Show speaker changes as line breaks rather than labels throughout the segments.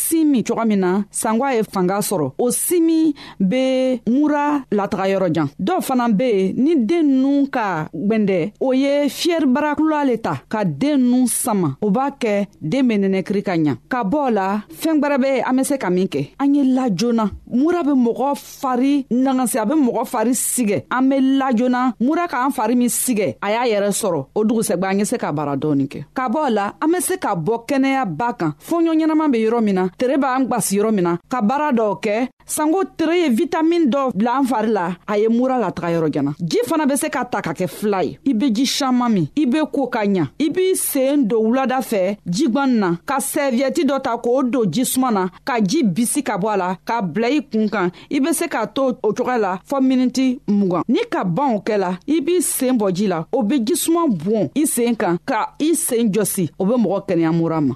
sin min cogo
min na sangwa ye fanga sɔrɔ o si min bɛ mura lataga yɔrɔ jan dɔw fana bɛ yen ni den ninnu ka gbɛndɛ o ye fiyɛribarakula le ta ka den ninnu sama o b'a kɛ den bɛ nɛnɛkiri ka ɲa ka bɔ o la fɛn gbɛrɛ bɛ an bɛ se ka min kɛ an ye la joona mura bɛ mɔgɔ fari nangansi a bɛ mɔgɔ fari sigɛ an bɛ lajona mura k'an fari min sigɛ a y'a yɛrɛ sɔrɔ o dugusɛgba an ye se ka baara dɔɔni kɛ ka bɔ la an bɛ se ka bɔ kɛnɛya ba kan fɔɲɔ ɲɛnaman bɛ yɔrɔ min na tere b'an gwasi yɔrɔ min na ka baara dɔw kɛ sanko tere ye vitamin dɔ bila an fari la a ye mura lataga yɔrɔ jana ji fana bɛ se ka ta ka kɛ fila ye i be ji saman min i be ko ka ɲa i b'i seen don wulada fɛ jigwan na ka sɛviyɛti dɔ ta k'o don jisuma na ka ji bisi ka bɔ a la k'a bila i kun kan i be se k'a to o cogoya la fɔɔ miniti mugan ni ka banw kɛla i b'i seen bɔ ji la o be jisuman bon i seen kan ka i seen jɔsi o be mɔgɔ kɛnɛya mura ma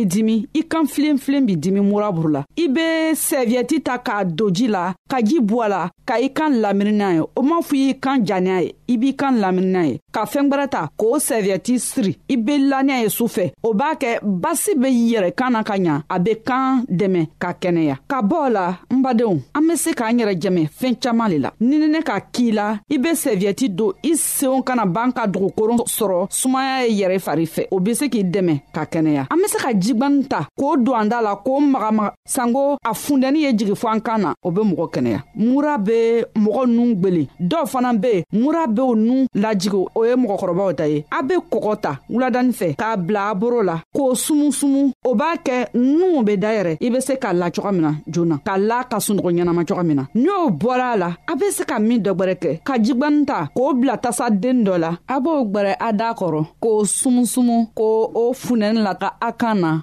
b'i dimi i kan filenfilen b'i dimi muraburu la i be sɛviyɛti ta k'a don ji la ka ji bɔ a la ka i kan lamini n'a ye o m'a fɔ i y'i kan ja n'a ye i b'i kan laminina ye ka fɛɛn gwɛrɛ ta k'o sɛviyɛti siri i be laniya ye su fɛ o b'a kɛ basi be yɛrɛ kan na ka ɲa a be kan dɛmɛ ka kɛnɛya ka bɔɔ la n badenw an be se k'an yɛrɛ jɛmɛ fɛɛn caaman le la ninine ka kii la i be sɛviyɛti don i seenw kana b'an ka dugukoron sɔrɔ sumaya ye yɛrɛ fari fɛ o be se k'i dɛmɛ ka kɛnɛya an be se ka jigwani ta k'o don an da la k'o magamaga sanko a fundɛni ye jigi fɔ an kan na o be mɔgɔ kɛnɛya mura be mɔgɔ nun gwele dɔw fana be mura bew nun lajigi o ye mɔgɔkɔrɔbaw ta ye a be kɔgɔ ta wuladani fɛ k'a bila a boro la k'o sumusumu o b'a kɛ nunw be dayɛrɛ i be se k'a la coga min na joona k'a la ka sunɔgɔ ɲɛnama coga min na ni o bɔra a la a be se ka min dɔ gwɛrɛ kɛ ka jigwani ta k'o bila tasa den dɔ la a b'o gwɛrɛ a daa kɔrɔ k'o sumusumu k'o o funɛni la ka a kan na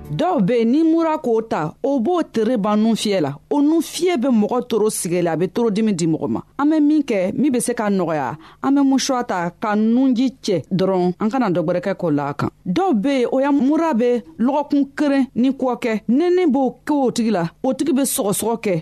dɔw be yen ni mura k'o ta o b'o tere ban nun fiyɛ la o nun fiyɛ be mɔgɔ toro sigɛ la a be torodimi di mɔgɔ ma an be min kɛ min be se ka nɔgɔya an be musuwa ta ka nunji cɛ dɔrɔn an kana dɔgwɛrɛkɛ k'o la a kan dɔw be yen o ya mura be lɔgɔkun keren ni kɔkɛ nɛnɛ b'o kɛ o tigi la o tigi be sɔgɔsɔgɔ kɛ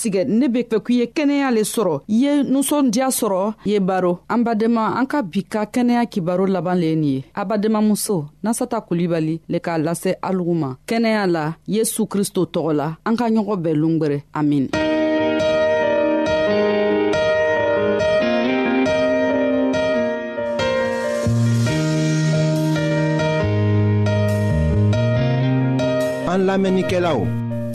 sigɛ ne be fɛ k'i ye kɛnɛya le sɔrɔ i ye nusɔndiya sɔrɔ i ye baro an badenma an ka bi ka kɛnɛya kibaro laban le ye nin ye a badenmamuso nasata kulibali le k'a lase alugu ma kɛnɛya la yesu kristo tɔgɔ la an ka ɲɔgɔn bɛɛ lungwɛrɛ amin
an lamɛnnikɛlaw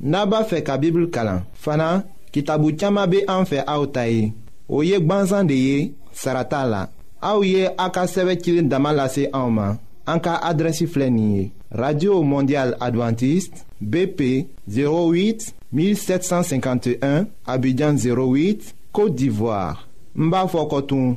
n'a b'a fɛ ka bibulu kalan fana kitabu caman bɛ an fɛ aw ta ye o ye gbansan de ye sara t'a la aw ye a ka sɛbɛn cilen dama lase anw ma an ka adrɛsi filɛ nin ye radio mondial adventiste bp 08 1751 abidjan 08 côte d'ivoire n b'a fɔ ko tun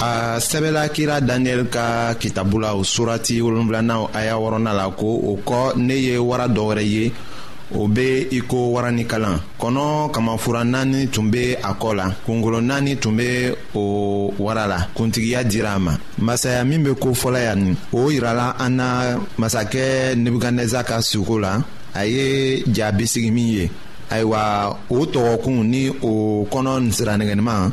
a sɛbɛla kira daniyɛli ka kitabu la o surati wolonfilanaw a y'a wɔrɔna la ko o kɔ ne ye wara dɔ wɛrɛ ye o be i ko wara ni kalan kɔnɔ kamafura naani tun be a kɔ la kungolo naani tun be o wara la kuntigiya dira a ma masaya min be ko fɔlɔ yan nin o yirala an na masakɛ nebukanɛza ka suko la a ye ja bisigi min ye ayiwa o tɔgɔkun ni o kɔnɔ siranɛgɛniman